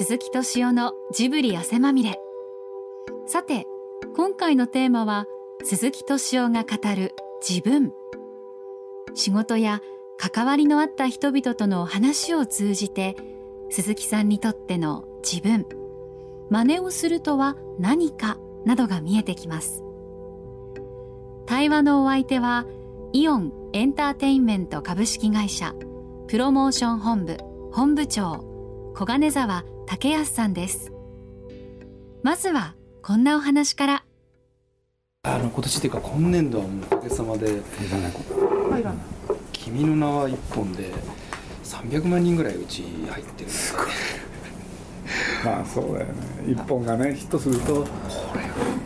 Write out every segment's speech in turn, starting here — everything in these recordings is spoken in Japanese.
鈴木敏夫のジブリ汗まみれ。さて今回のテーマは鈴木敏夫が語る自分。仕事や関わりのあった人々との話を通じて鈴木さんにとっての自分。真似をするとは何かなどが見えてきます。対話のお相手はイオンエンターテインメント株式会社プロモーション本部本部長小金沢武康さんです。まずはこんなお話から。あの今年っていうか今年度はもうおかげさまで入らない「君の名は一本」で300万人ぐらいうち入ってる。すごい。まあそうだよね。一本がねヒットすると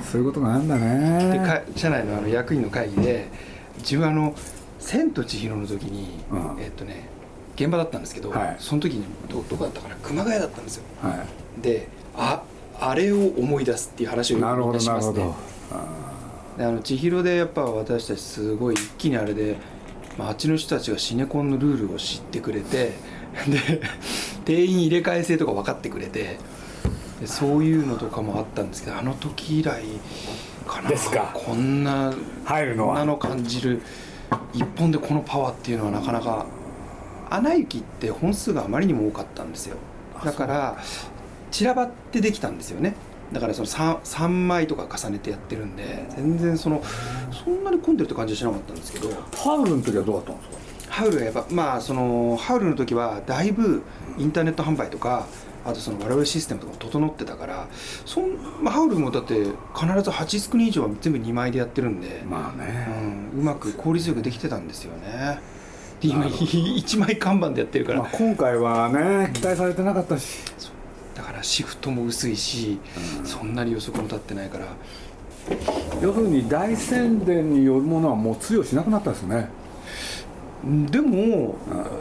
そういうことがあるんだね。でか社内のあの役員の会議で自分あの「千と千尋」の時に、うん。えっとね現場だったんですけど、はい。その時にどどこだったかな熊谷だったんですよ。はでああれを思い出すっていう話をいよくみんなるほどなるなしますね。ほど。であの千尋でやっぱ私たちすごい一気にあれで、まあ、あっちの人たちがシネコンのルールを知ってくれてで 定員入れ替え制とか分かってくれてでそういうのとかもあったんですけどあの時以来かな。ですか。こんな入るのは。なの感じる。一本でこのパワーっていうのはなかなか「アナ雪」って本数があまりにも多かったんですよ。だから散らばってできたんですよね。だからその 3, 3枚とか重ねてやってるんで全然そのそんなに混んでるって感じはしなかったんですけど。ハウルの時はどうだったんですか？ハウルはやっぱまあそのハウルの時はだいぶインターネット販売とかあとその我々システムとかも整ってたからそん、まあ、ハウルもだって必ず8スクリーン以上は全部2枚でやってるんで、まあね。うん、うまく効率よくできてたんですよねで今1 枚看板でやってるから、まあ今回はね期待されてなかったし。だからシフトも薄いし、そんなに予測も立ってないから。要するに大宣伝によるものはもう通用しなくなったんですね。でも、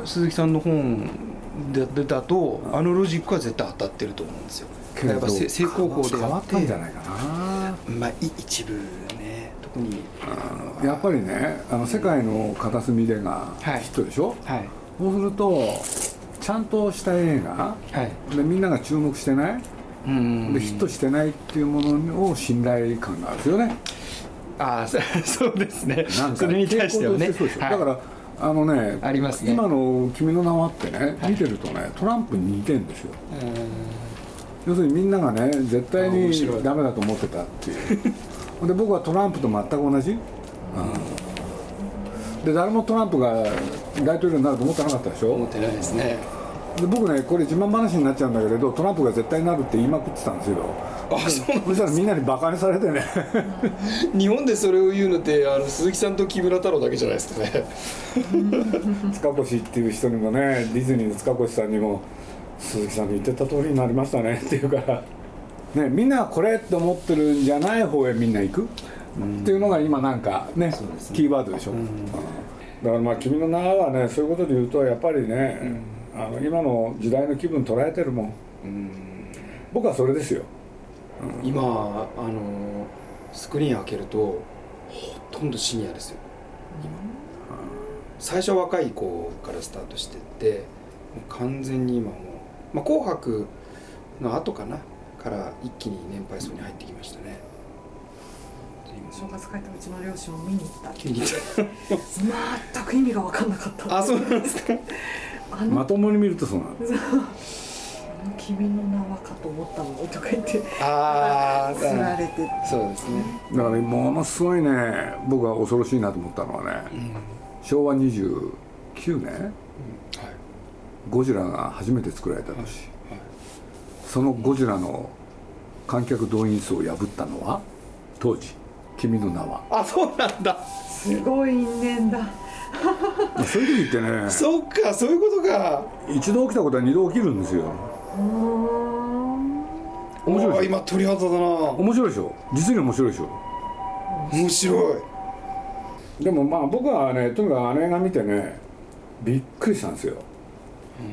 鈴木さんの本ででだと、あのロジックは絶対当たってると思うんですよ。やっぱせ正攻法で変わやったんじゃないかな。まあい一部あのやっぱりねあの世界の片隅でがはい。ヒットでしょ、はい。そうするとちゃんとした映画はい。でみんなが注目してないうん。でヒットしてないっていうものを信頼感があるんですよね。ああそ そうですね。なんかそれに対してはね。傾向とそうでしょ。はい。だからあのねありますね。今の「君の名は」ってね見てるとねトランプに似てんですよ。要するにみんながね絶対にダメだと思ってたっていう で僕はトランプと全く同じ、で誰もトランプが大統領になると思ってなかったでしょ？思ってないですね。で僕ねこれ自慢話になっちゃうんだけれどトランプが絶対になるって言いまくってたんですよ。あそうそしたらみんなにバカにされてね。日本でそれを言うのってあの鈴木さんと木村太郎だけじゃないですかね。塚越っていう人にもねディズニーの塚越さんにも鈴木さんの言ってた通りになりましたねっていうから、ね、みんながこれって思ってるんじゃない方へみんな行く、っていうのが今なんかねキーワードでしょ、うん。だからまあ君の名はねそういうことで言うとやっぱりね、あの今の時代の気分捉えてるもん、僕はそれですよ。今あのスクリーン開けるとほとんどシニアですよ。今最初は若い子からスタートしてって完全に今もう、まあ、紅白の後かなから一気に年配層に入ってきましたね。正月帰ったうちの両親も見に行った。全く意味が分かんなかった。あそうなんですか。あのまともに見るとそうなんです。あの君の名はかと思ったのにとか言ってあ釣られて。そうですね、だからものすごいね僕は恐ろしいなと思ったのはね、昭和29年？はい。ゴジラが初めて作られた年、そのゴジラの観客動員数を破ったのは？当時「君の名は。あそうなんだ」すごい因縁だ。そういう時ってね。そっかそういうことか。一度起きたことは二度起きるんですよ。面白い今鳥肌だな。面白いでしょ？実に面白いでしょ？面白い。でもまあ僕はねとにかくあの映画見てねびっくりしたんですよ、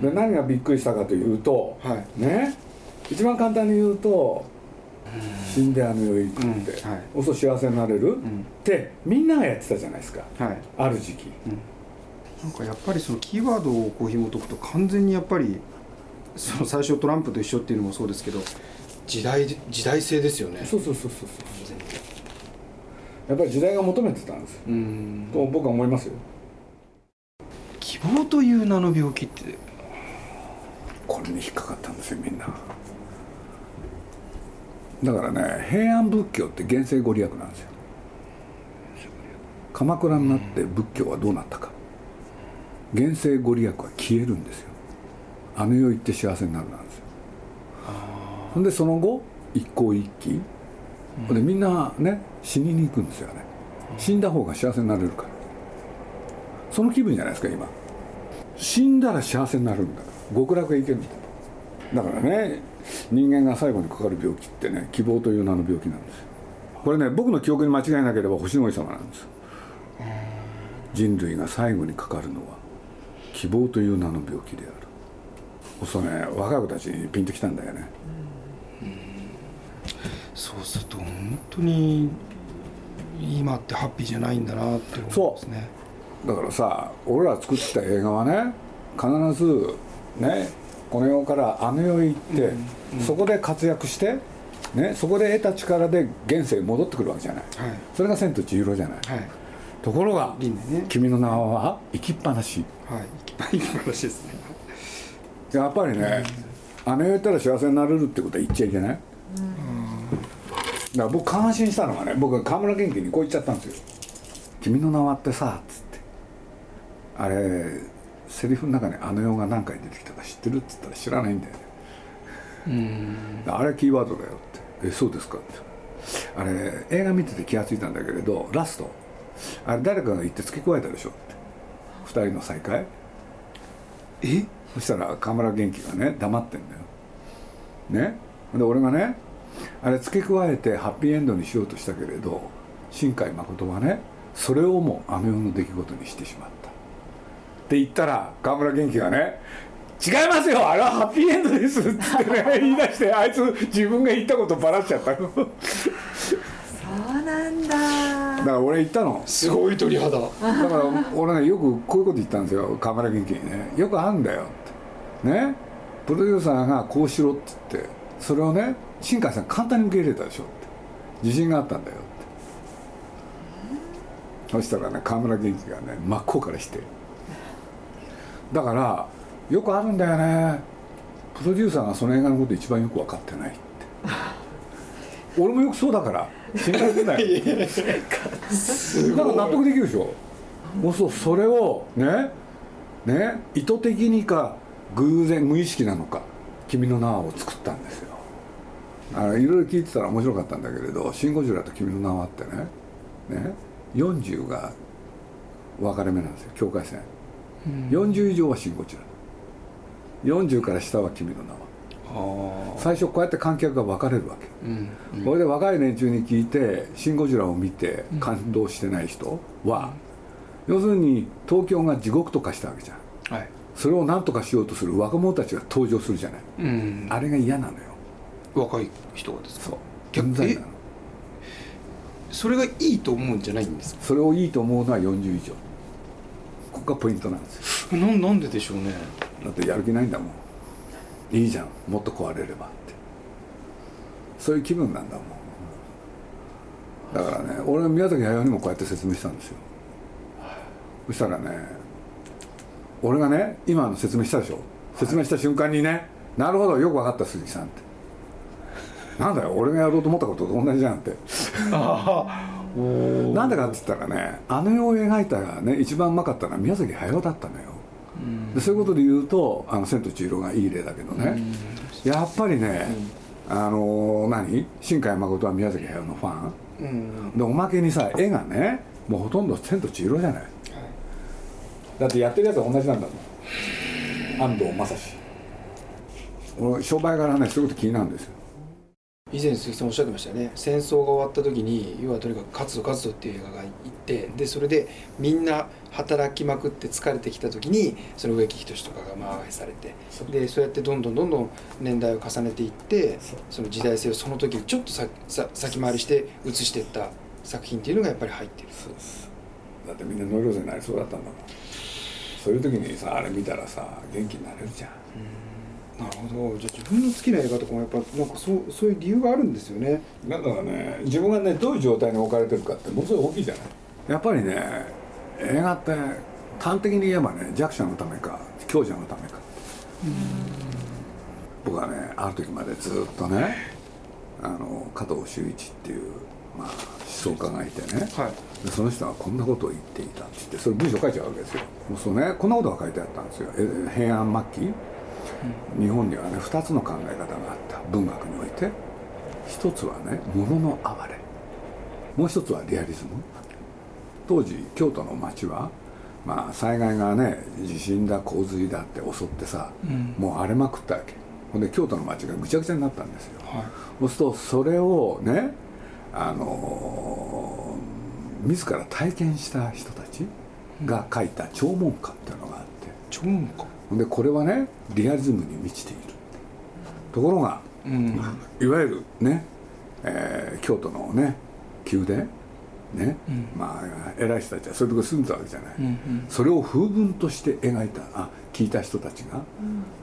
で何がびっくりしたかというと、はい。ね一番簡単に言うと死んであの世へ行くって、うん。はい。おそ幸せになれる、んってみんながやってたじゃないですか。はい。ある時期、なんかやっぱりそのキーワードをこう紐解くと完全にやっぱりその最初トランプと一緒っていうのもそうですけど時代時代性ですよね。そうそうそうそうそう。やっぱり時代が求めてたんです。ようん。と僕は思いますよ。希望という名の病気ってこれに引っかかったんですよみんなだからね平安仏教って現世ご利益なんですよ。鎌倉になって仏教はどうなったか。現世ご利益は消えるんですよ。あの世行って幸せになるなんですよ。ほんでその後一向一揆。ほんでみんなね死にに行くんですよね死んだ方が幸せになれるから。その気分じゃないですか今。死んだら幸せになるんだから。極楽へ行けるんだだからね人間が最後にかかる病気ってね希望という名の病気なんです。よこれね僕の記憶に間違いなければ星の王子様なんです。人類が最後にかかるのは希望という名の病気である。そうね若い子たちにピンときたんだよね。そうすると本当に今ってハッピーじゃないんだなって思うんですね。だからさ俺ら作ってた映画はね必ずねこの世からあの世へ行って、そこで活躍して、ね、そこで得た力で現世に戻ってくるわけじゃない。はい。それが「千と千尋」じゃない。はい。ところがね「君の名は生きっぱなし。はい。生き話ですね」やっぱりね、あの世行ったら幸せになれるってことは言っちゃいけない、だから僕感心したのがね僕は河村元気にこう言っちゃったんですよ「君の名は」ってさつって。あれセリフの中に「あの世が何回出てきたか知ってる?」っつったら知らないんだよね。うん。あれキーワードだよって「えそうですか」って。あれ映画見てて気が付いたんだけれどラスト。あれ誰かが言って付け加えたでしょって。二人の再会。え？そしたら河村元気がね黙ってんだよ。ね？で俺がねあれ付け加えてハッピーエンドにしようとしたけれど新海誠はねそれをもあの世の出来事にしてしまったって言ったら河村元気がね「違いますよあれはハッピーエンドです」っつってね 言い出してあいつ自分が言ったことばらしちゃった。のだかそうなんだ。ら俺言ったの。すごい鳥肌。だから俺ねよくこういうこと言ったんですよ河村元気にね。よくあるんだよって。ね。プロデューサーがこうしろって言ってそれをね新海さん簡単に受け入れたでしょって。自信があったんだよって。そしたらね河村元気がね真っ向からしてだからよくあるんだよね。プロデューサーがその映画のこと一番よく分かってないって。俺もよくそうだから。信頼できない。だから納得できるでしょ。もうそうそれをねね意図的にか偶然無意識なのか「君の名は」を作ったんですよ。あのいろいろ聞いてたら面白かったんだけれど「シン・ゴジラ」と「君の名は」ってね。ね。40が分かれ目なんですよ境界線、40以上は「シン・ゴジラ」40から下は「君の名は」最初こうやって観客が分かれるわけ。うんこれで若い連中に聞いて「シン・ゴジラ」を見て感動してない人は、要するに東京が地獄と化したわけじゃん。はい。それを何とかしようとする若者たちが登場するじゃない。うん。あれが嫌なのよ。若い人がですか？そう。在なの。それがいいと思うんじゃないんですか？それをいいと思うのは40以上がポイントなんですよ。なんなんででしょうね。だってやる気ないんだもん。いいじゃんもっと壊れればって。そういう気分なんだもん。だからね俺は宮崎駿にもこうやって説明したんですよ。そしたらね俺がね今の説明したでしょ。説明した瞬間にねなるほどよく分かった鈴木さんって。なんだよ俺がやろうと思ったことと同じじゃんってなんでかって言ったらねあの世を描いたね一番うまかったのは宮崎駿だったのよ、でそういうことで言うと「あの千と千尋」がいい例だけどね、やっぱりね、あの何？新海誠は宮崎駿のファン。うん。でおまけにさ絵がねもうほとんど「千と千尋」じゃない。だってやってるやつは同じなんだもん。安藤正史。俺商売柄ねそういうこと気になるんですよ以前鈴木さんおっしゃってましたよね。戦争が終わった時に要はとにかく勝つぞ勝つぞっていう映画が行ってでそれでみんな働きまくって疲れてきた時にその植木仁とかが回されてでそうやってどんどんどんどん年代を重ねていってその時代性をその時にちょっとささ先回りして映していった作品っていうのがやっぱり入ってる。そうです。だってみんなノイローゼになりそうだったんだもん。そういう時にさあれ見たらさ元気になれるじゃんなるほど。じゃあ自分の好きな映画とかもやっぱなんかそうそういう理由があるんですよね。だからね。自分がねどういう状態に置かれてるかってものすごい大きいじゃない。やっぱりね映画って端的に言えばね弱者のためか強者のためか。僕はねある時までずっとねあの加藤修一っていう、まあ、思想家がいてね、はい。でその人はこんなことを言っていたって言ってそれ文章書いちゃうわけですよ。そうねこんなことが書いてあったんですよ。え平安末期、日本にはね2つの考え方があった。文学において。一つはね物の哀れ。もう一つはリアリズム。当時京都の町はまあ災害がね地震だ洪水だって襲ってさ、もう荒れまくったわけ。ほんで京都の町がぐちゃぐちゃになったんですよ、はい。そうするとそれをねあのー自ら体験した人たちが書いた弔問歌っていうのがあって。超音かほんでこれはねリアリズムに満ちている。ところがうん。いわゆるね、えー京都のね宮殿ね、まあ偉い人たちはそういうとこ住んでたわけじゃない、それを風文として描いたあ聞いた人たちが、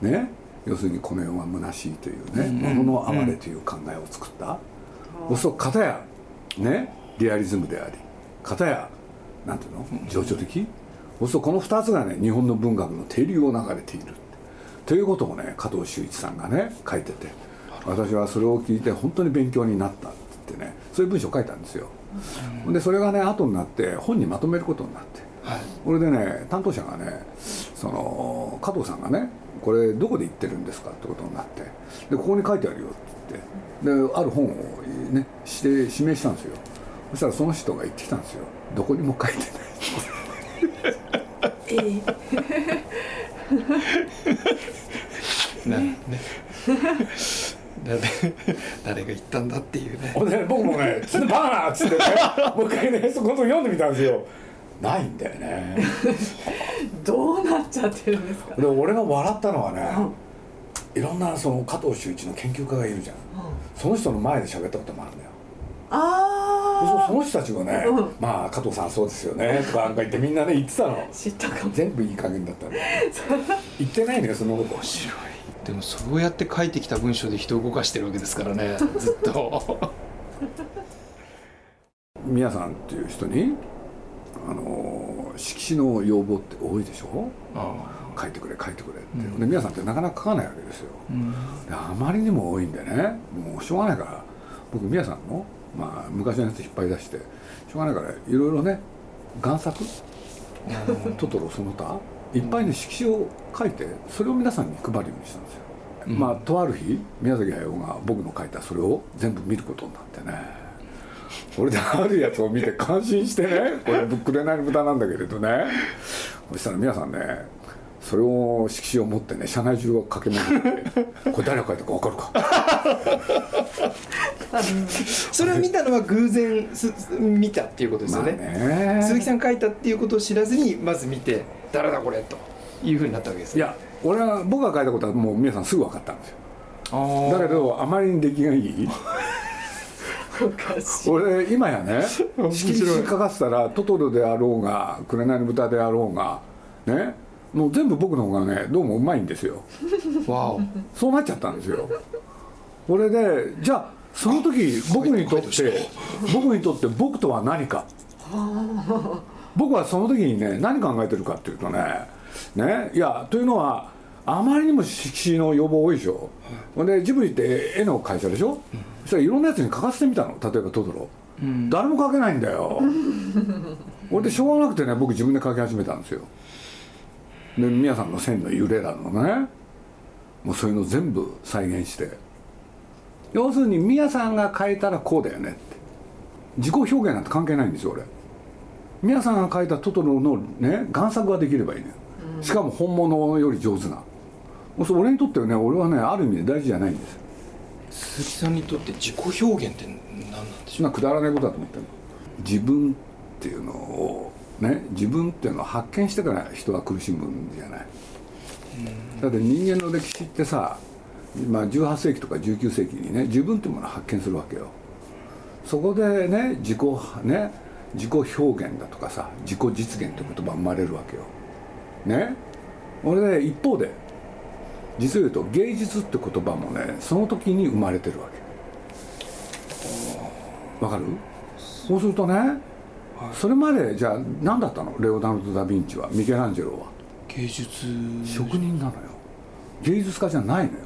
ね要するにこの世は虚しいというね、物の哀れという考えを作った、そうすると片やねリアリズムであり片やなんていうの？情緒的、そうするとこの2つがね日本の文学の定流を流れているということをね加藤修一さんがね書いてて私はそれを聞いて本当に勉強になったって言ってねそういう文章を書いたんですよ、でそれがね後になって本にまとめることになって。はい。これでね担当者がねその加藤さんがね「これどこで言ってるんですか?」ってことになって。でここに書いてあるよって言って。である本をねして指名したんですよ。そしたらその人が言ってきたんですよ。どこにも書いてないえーなね。誰誰が言ったんだっていうね。ほんで僕もね「ちょっとバカな!」っつってね もう一回ねそこの読んでみたんですよ。ないんだよね。どうなっちゃってるんですか？で俺が笑ったのはねいろんなその加藤修一の研究家がいるじゃん。その人の前で喋ったこともあるんだよ。あそその人たちがね「うん。まあ加藤さんそうですよね」とかなんか言ってみんなね言ってたの。あ知ったかも。全部いい加減だったんだよ言ってないのよそのこと。面白い。でもそうやって書いてきた文章で人を動かしてるわけですからね ずっと。宮さんっていう人にあの色紙の要望って多いでしょ？あ。書いてくれ書いてくれって、うん。で宮さんってなかなか書かないわけですよ。うん。であまりにも多いんでねもうしょうがないから僕宮さんの、まあ、昔のやつ引っ張り出してしょうがないからいろいろね贋作？トトロその他？いっぱいね色紙を書いてそれを皆さんに配るようにしたんですよ、うん。まあとある日宮崎駿が僕の書いたそれを全部見ることになってね。俺であるやつを見て感心してねこれくれないの豚なんだけれどね。そしたら皆さんねそれを色紙を持ってね車内中を駆け回ってこれ誰が書いたか分かるか それを見たのは偶然す見たっていうことですよね,、ね。鈴木さん書いたっていうことを知らずにまず見て誰だこれというふうになったわけですいや俺は僕が書いたことはもう皆さんすぐ分かったんですよ。だだけどあまりに出来がいい。おかしい。俺今やね色紙書かせたらトトロであろうが紅の豚であろうがねもう全部僕の方がねどうもうまいんですよ。わお。そうなっちゃったんですよ。これでじゃあその時僕にとって僕にとって僕とは何か。僕はその時にね何考えてるかっていうとねねいやというのはあまりにも色紙の要望多いでしょ、ほんでジブリって絵の会社でしょ、そしたらいろんなやつに書かせてみたの。例えばトトロ、誰も書けないんだよ。俺でしょうがなくてね僕自分で書き始めたんですよ。で皆さんの線の揺れらのねもうそういうの全部再現して要するに宮さんが書いたらこうだよねって。自己表現なんて関係ないんですよ俺。宮さんが書いたトトロのね贋作ができればいいのよ。しかも本物より上手な。もうそれ俺にとってはね俺はねある意味で大事じゃないんです鈴木さんにとって自己表現って何なんでしょそんなくだらないことだと思ってるの。自分っていうのをね自分っていうのを発見してから人は苦しむんじゃない。だって人間の歴史ってさ、まあ、18世紀とか19世紀にね自分っていうものを発見するわけよ。そこでね自己ね自己表現だとかさ自己実現って言葉が生まれるわけよ。ね？俺ね一方で実を言うと芸術って言葉もねその時に生まれてるわけ。わかる？そうするとね、それまでじゃあ何だったの？レオナルド・ダ・ヴィンチはミケランジェロは。芸術。職人なのよ。芸術家じゃないのよ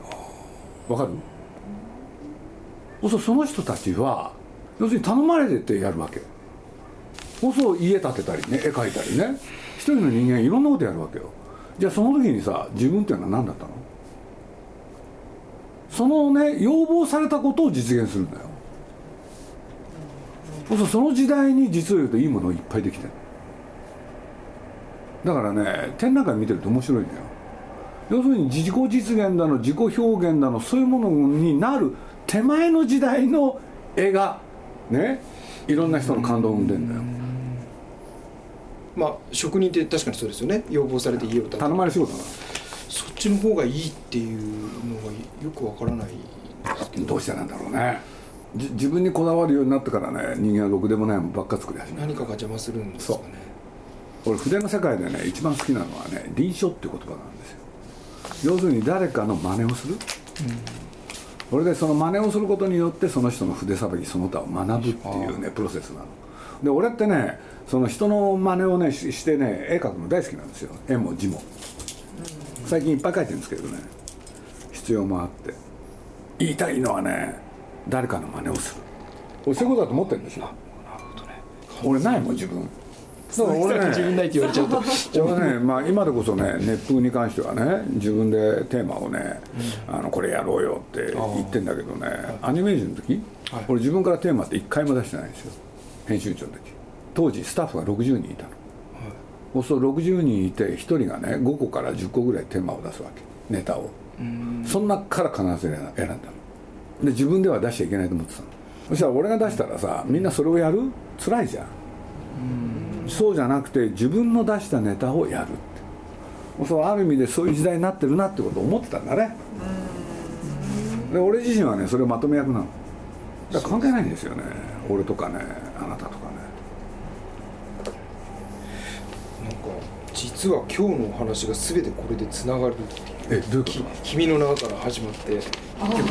わかる？そうするとその人たちは要するに頼まれててやるわけそうすると家建てたりね絵描いたりね。一人の人間いろんなことやるわけよ。じゃあその時にさ自分っていうのは何だったの？そのね要望されたことを実現するんだよ。そうするとその時代に実を言うといいものをいっぱいできてる。だからね展覧会見てると面白いのよ。要するに自己実現だの自己表現だのそういうものになる手前の時代の絵がねいろんな人の感動を生んでんだよ。まあ職人って確かにそうですよね。要望されて家を建て頼まれ仕事だかそっちの方がいいっていうのがよくわからないですけど。らどうしてなんだろうね。じ自分にこだわるようになってからね人間はろくでもないもんばっか作り始める。何かが邪魔するんですかね。俺筆の世界でね一番好きなのはね臨書っていう言葉なんですよ要するに誰かの真似をする、これでその真似をすることによってその人の筆さばきその他を学ぶっていうねプロセスなの。で俺ってねその人の真似をねししてね絵描くの大好きなんですよ。絵も字も。最近いっぱい描いてるんですけどね。必要もあって。言いたいのはね誰かの真似をする。俺そういうことだと思ってるんですよ。なるほどね。俺ないもん自分だから俺俺ね自分ないって言われちゃうと。俺ね、まあ、今でこそね熱風に関してはね自分でテーマをね、あのこれやろうよって言ってんだけどねアニメージュの時、はい。俺自分からテーマって一回も出してないんですよ。編集長の時。当時スタッフが60人いたの、そうすると60人いて1人がね5個から10個ぐらいテーマを出すわけ。ネタを。その中から必ず選んだの。で自分では出しちゃいけないと思ってたの。そしたら俺が出したらさみんなそれをやる？辛いじゃんそうじゃなくて自分の出したネタをやるって。そうある意味でそういう時代になってるなってことを思ってたんだね。で俺自身はねそれをまとめ役なの。だから関係ないんですよね。俺とかねあなたとか実は今日のお話が全てこれでつながるえどういうこき君の中から始まって。と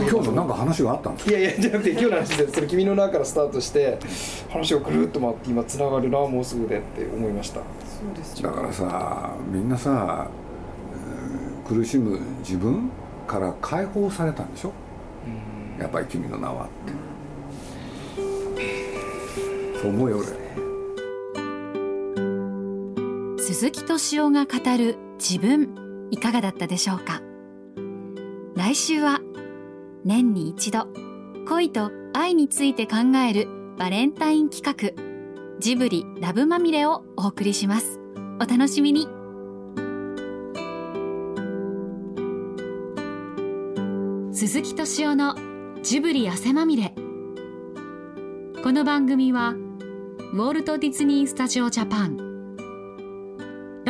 今日のなんか話があったんですか？いやいやじゃなくて今日の話でそれ君の中からスタートして話がぐるっと回って今つながるなもうすぐでって思いました。そうですだからさみんなさ、うん苦しむ自分から解放されたんでしょ？やっぱり君の名はって。そう思うよ俺鈴木敏夫が語る自分いかがだったでしょうか？来週は年に一度恋と愛について考えるバレンタイン企画ジブリラブまみれをお送りします。お楽しみに。鈴木敏夫のジブリ汗まみれ。この番組はウォルト・ディズニー・スタジオ・ジャパン